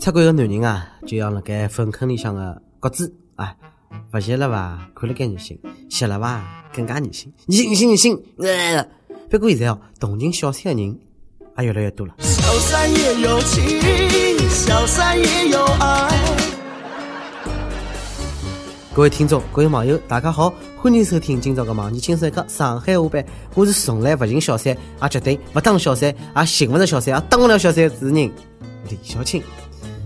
出轨个男人啊，就像辣盖粪坑里向个鸽子啊，不吸了吧，看了该恶心；吸了吧，更加恶心。恶心恶心！呃，不过现在哦，同情小三的人也越来越多了。小三也有情，小三也有爱。各位听众，各位网友，大家好，欢迎收听今朝个网易轻松一刻上海话版。我是从来不寻小三，也绝对不当小三，也寻不着小三，也当不了小三主人李小青。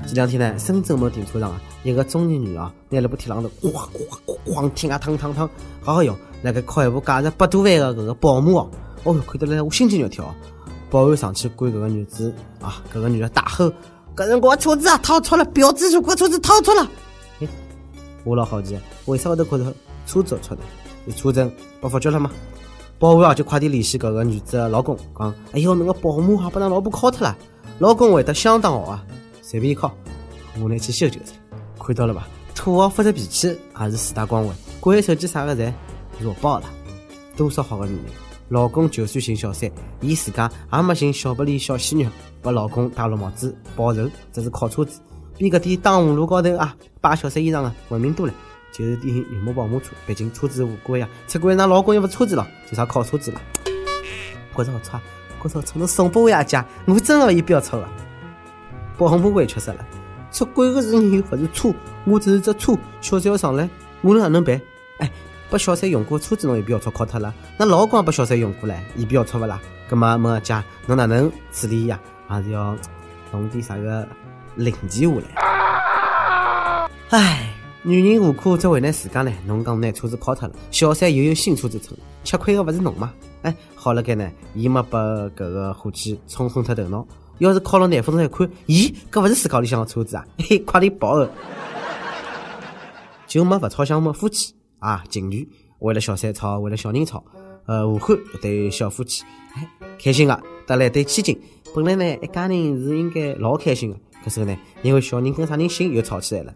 这两天呢，深圳某停车场啊，一个中年女啊，拿了部铁榔头，咣咣咣咣听啊，烫烫烫，好好用，那个敲一部价值百多万的搿个宝马哦，哦哟，看得来我心惊肉跳。保安上去管搿个女子啊，搿个女的大吼：“搿人我车子啊，掏错了，标志车，我车子掏错了。”我老好奇，为啥我都觉得车子错的？车证被发觉了吗？保安啊，就快点联系搿个女子的老公，讲：“哎哟，侬个宝马还把㑚老婆敲脱了，老公会得相当好啊。”随便一敲，我拿去修就是了。看到了吧？土豪发着脾气也是四大光环，关手机啥个侪弱爆了。多少好个女人，老公就算寻小三，伊自家也没寻小白脸小鲜肉，把老公戴绿帽子报仇，这是靠车子，比搿点当红路高头啊摆小三衣裳的文明多了。就是典型绿幕保姆车，毕竟车子无辜呀。出轨那老公又不车子了，就啥靠车子了。觉着好差，觉着好差，侬送拨我一家，我真的不要错啊。保姆委屈死了，出轨的是人，不是车。我只是只车，小三要上来，我能哪能办？哎，把小三用过车子侬也不要错敲脱了。那老公把小三用过来，也不要错不啦？葛么问阿姐，侬哪能处理呀？还是要弄点啥个零件下来？唉，女人何苦只为难自家呢？侬讲拿车子敲脱了，小三又有新车子乘，吃亏的勿是侬吗？哎，好了该呢，伊没把搿个伙计冲昏脱头脑。要是靠了难分一看，咦，搿勿是自家里向的车子啊？嘿，快点报哦！就没勿吵相骂夫妻啊，情侣为了小三吵，为了小人吵，呃，武汉一对小夫妻，哎，开心个，得了一对千金。本来呢，一家人是应该老开心的，可是呢，因为小人跟啥人姓又吵起来了。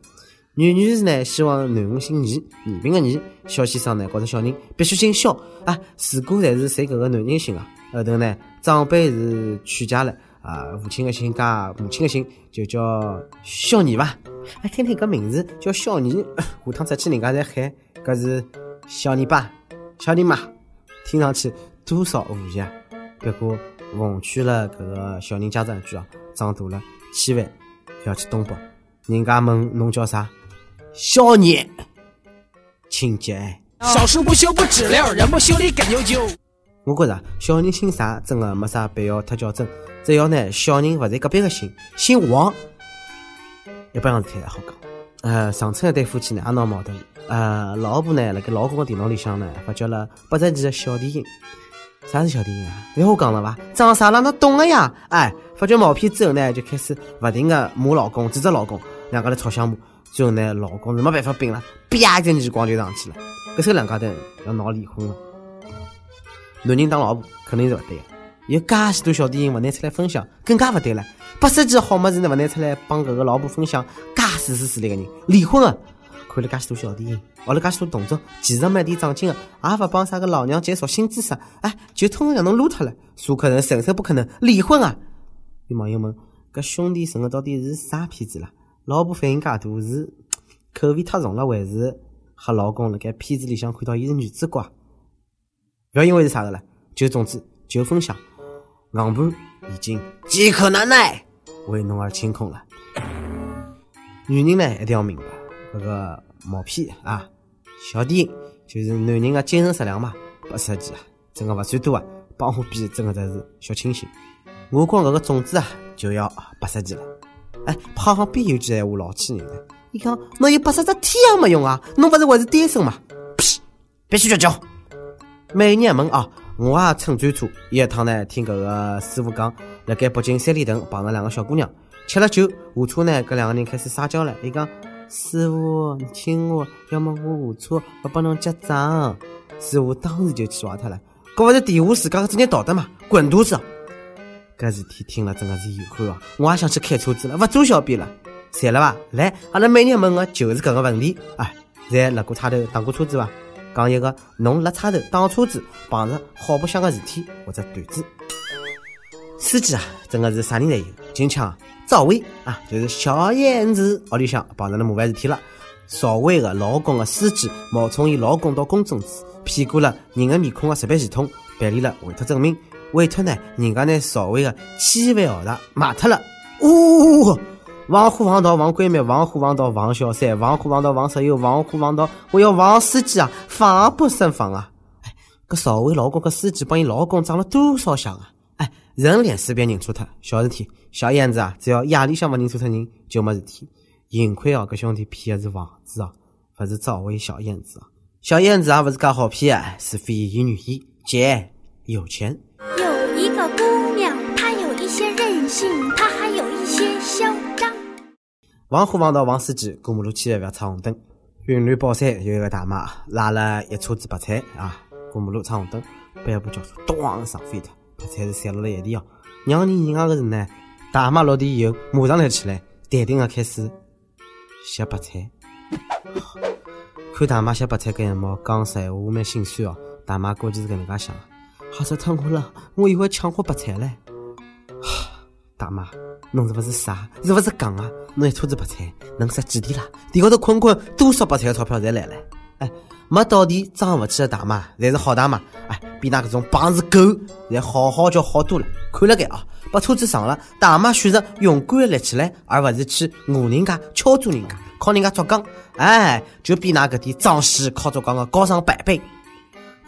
女女士呢，希望囡恩姓倪，倪萍个倪；小先生呢，觉着小人必须姓肖啊。如果侪是随搿个男人姓啊，后头呢，长辈是娶家了。啊，父亲的姓加母亲的姓，就叫小妮吧。哎，听听搿名字叫小妮，下趟出去人家在喊搿是小妮爸、小妮妈，听上去多少和谐！不过奉劝了搿个小人家长一句啊，长大了千万不要去东北。人家问侬叫啥？小妮，亲姐。小树不修不直了，人不修理更牛就。我觉着小人姓啥真的没啥必要太较真。只要呢，小人勿在隔壁个姓，姓王，一般样子太好讲。呃，上村一对夫妻呢，也闹矛盾。呃，老婆呢，辣盖老公个电脑里向呢，发觉了八十几个小电影。啥是小电影啊？要我讲了伐？装啥了？那懂了呀？哎，发觉毛片之后呢，就开始勿停个骂老公，指责老公，两家头吵相骂。最后呢，老公是没办法顶了，啪一阵耳光就上去了。搿时候两家头要闹离婚了。男人当老婆肯定是勿对。有介许多小电影勿拿出来分享，更加勿对了。八十几好么子呢？勿拿出来帮搿个老婆分享，介自私自利个人，离婚啊！看了介许多小电影，学了介许多动作，其实没点长进个，也勿帮啥个老娘介绍新知识，哎，就通通让侬撸脱了。苏克人神兽不可能离婚啊！有网友问：搿兄弟神个到底是啥片子啦？老婆反应介大是口味太重了，还是吓老公辣盖片子里向看到伊是女主角？勿要因为是啥个了，就总之就分享。硬盘已经饥渴难耐，为侬而清空了。女人呢，一定要明白，这个毛坯啊，小电影就是男人的精神食粮嘛。八十几啊，真的不算多啊，帮我比，真的才是小清新。我光搿个种子啊，就要八十几了。哎，旁边有句闲话老气人的，你看，侬有八十只天也没用啊，侬不是还是单身吗？屁，必须绝交。每年问啊。我也乘专车，一趟呢，听搿个师傅讲，辣盖北京三里屯碰着两个小姑娘，吃了酒，下车呢，搿两个人开始撒娇了。伊讲：“师傅，你亲我，要么我下车我帮侬结账。”师傅当时就气坏脱了，搿勿是地下自家的职业道德嘛？滚犊子！搿事体听了真的是遗憾哦，我也想去开车子了，勿做小便了，赚了伐？来，阿拉每日问个就是搿个问题，哎，侪辣过差头打过车子伐？讲一个，侬辣车头打车子碰着好不相个事体或者段子。司机啊，真的是啥人侪有。金枪赵薇啊，就是小燕子，屋里向碰上了麻烦事体了。赵薇的老公的司机冒充伊老公到公证处，骗过了人的面孔个识别系统，办理了委托证明。委托呢，人家拿赵薇的千万豪宅卖脱了。呜，王虎王道王闺蜜，王虎王道王小三，王虎王道王舍友，王虎王道我要王司机啊，防不胜防啊！哎，搿赵薇老公搿司机帮伊老公长了多少相啊？哎，人脸识别认错脱，小事体。小燕子啊，只要夜里向勿认错脱人，就没事体。幸亏哦，搿兄弟骗的是房子哦，勿是赵薇小燕子哦。小燕子也勿是介好骗啊，是非言语言，姐有钱。有一个姑娘，她有一些任性，她还有一些嚣张。王虎王道王司机过马路千万勿要闯红灯。云南宝山有一个大妈拉了一车子白菜啊，过马路闯红灯，被一部轿车咣上飞脱，白菜是散落了一地哦。让人意外的是呢，大妈落地以后马上来起来，淡定的开始。削白菜，看大妈削白菜搿一幕，讲实闲话蛮心酸哦。大妈估计是搿能介想，吓死脱我了，我以为抢我白菜唻。大妈，侬是勿是傻？是勿是戆啊？侬一车子白菜能值几钿啦？地高头困困，多少白菜的钞票侪来了？哎，没到地装勿起的大妈，侪是好大妈。哎，比那搿种棒子狗，侪好好叫好多了。看了该啊！把车子上了，大妈选择勇敢的立起来，而不是去讹人家、敲诈人家、靠人家捉杠。哎，就比那个点装死靠捉杠的高上百倍。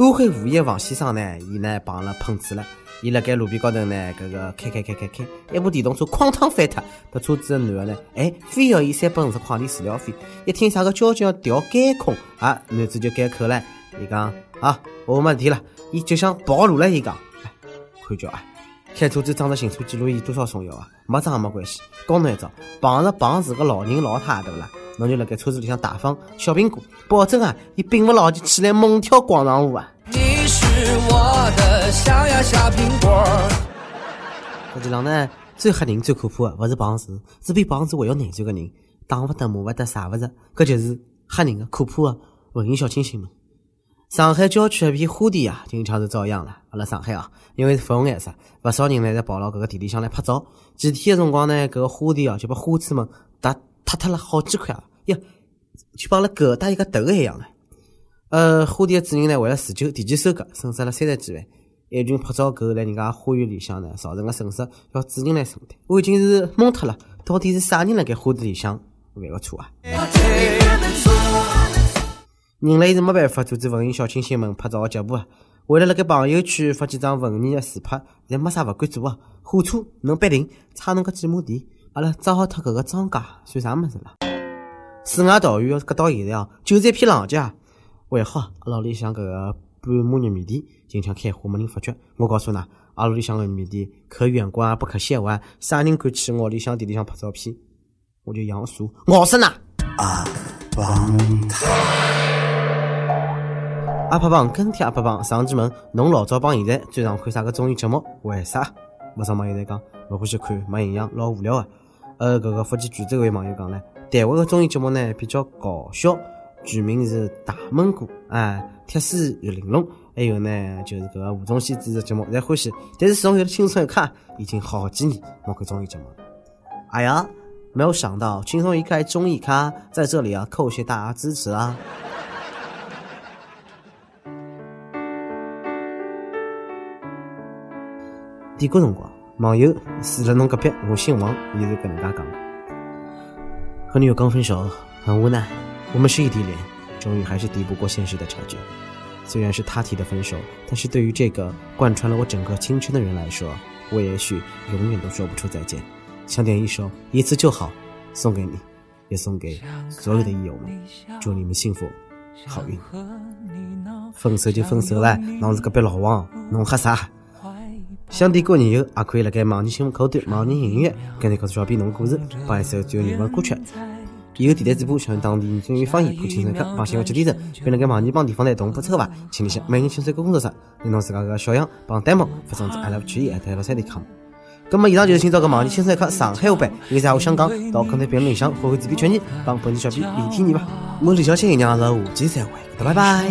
安徽无业王先生呢，伊呢碰了碰瓷了，伊辣盖路边高头呢，搿个开开开开开，一部电动车哐当翻脱，搿车子的男的呢，哎，非要伊三百五十块钿治疗费。一听啥个交警要调监控，啊，男子就改口了，伊讲啊，我没事体了，伊就想跑路了，伊讲，哎，看叫啊。开车子装着行车记录仪多少重要啊？没装也没关系，教侬一招，碰着碰是个老人老太对不啦？侬就辣盖车子里向大方小苹果，保证啊，伊并勿牢就起来猛跳广场舞啊！你是我的小呀小苹果。实际上呢，最吓人、最可怕的勿是碰瓷，是比碰瓷还要难受的人，打勿得、骂勿得、杀勿着，搿就是吓人的、可怕的文艺小清新们。上海郊区一片花田啊，经常是遭殃了。阿拉上海啊，因为是粉红颜色，勿少人呢在跑到搿个田里向来拍照。几天的辰光呢，搿个花田啊就把花痴们打塌脱了好几块啊！呀，就帮阿拉狗打一个头一样的。呃，花田的主人呢为了自救，提前收割，损失了三十几万。一群拍照狗在人家花园里向呢造成的损失，要主人来承担。我已经是懵脱了，到底是啥人辣盖花店里向犯个错啊？人类是没办法阻止文艺小清新们拍照的脚步啊！为了辣盖朋友圈发几张文艺的自拍，侪没啥勿敢做啊！火车能逼停，差侬个几亩地，阿拉糟蹋脱搿个庄稼算啥物事了？世外桃源搿到现在啊，就是一片狼藉啊！还好阿拉屋里向搿个半亩玉米地经常开花，没人发觉。我告诉㑚，阿拉屋里向个玉米地可远观不可亵玩，啥人敢去我屋里向地里向拍照片，我就养鼠咬死㑚！阿邦塔。阿帕帮跟帖阿帕帮上期问侬老早帮现在最常看啥个综艺节目？为啥？不少网友在讲勿欢喜看，没营养，老无聊啊。呃，搿个福建泉州位网友讲呢，台湾个综艺节目呢比较搞笑，剧名是《大闷锅》啊，《铁丝玉玲珑》，还有呢就是搿个吴宗宪主持节目侪欢喜。但是自从有了轻松一刻，已经好几年没看综艺节目了。哎呀，没有想到轻松一刻综艺咖在这里啊，叩谢大家支持啊！点歌辰光，网友住了侬隔壁，我姓王，伊是搿能介讲。和女友刚分手，很无奈。我们是异地恋，终于还是敌不过现实的差距。虽然是他提的分手，但是对于这个贯穿了我整个青春的人来说，我也许永远都说不出再见。想点一首《一次就好》，送给你，也送给所有的益友们，祝你们幸福好运。分手就分手了，侬是隔壁老王，侬喝啥？想点歌人友也可以辣盖网易新闻客户端、网易音乐跟你告诉小编侬故事，帮一首最有缘分的歌曲。以后电台直播向当地原汁原味方言播轻松一刻，帮新闻接地震，并辣盖网易帮地方台同步策划，请联系每日轻松一刻工作室，拿侬自家个小样帮 demo 发送至 i love 曲艺 at 六三点 com。咁么以上就是今朝个网易轻松一刻上海话版，有啥话想讲，到评论评论里向发挥自编权益，帮本地小编立体你吧。我李小青，娘是下期再会，拜拜。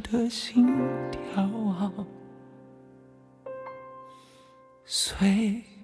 的心跳啊，随。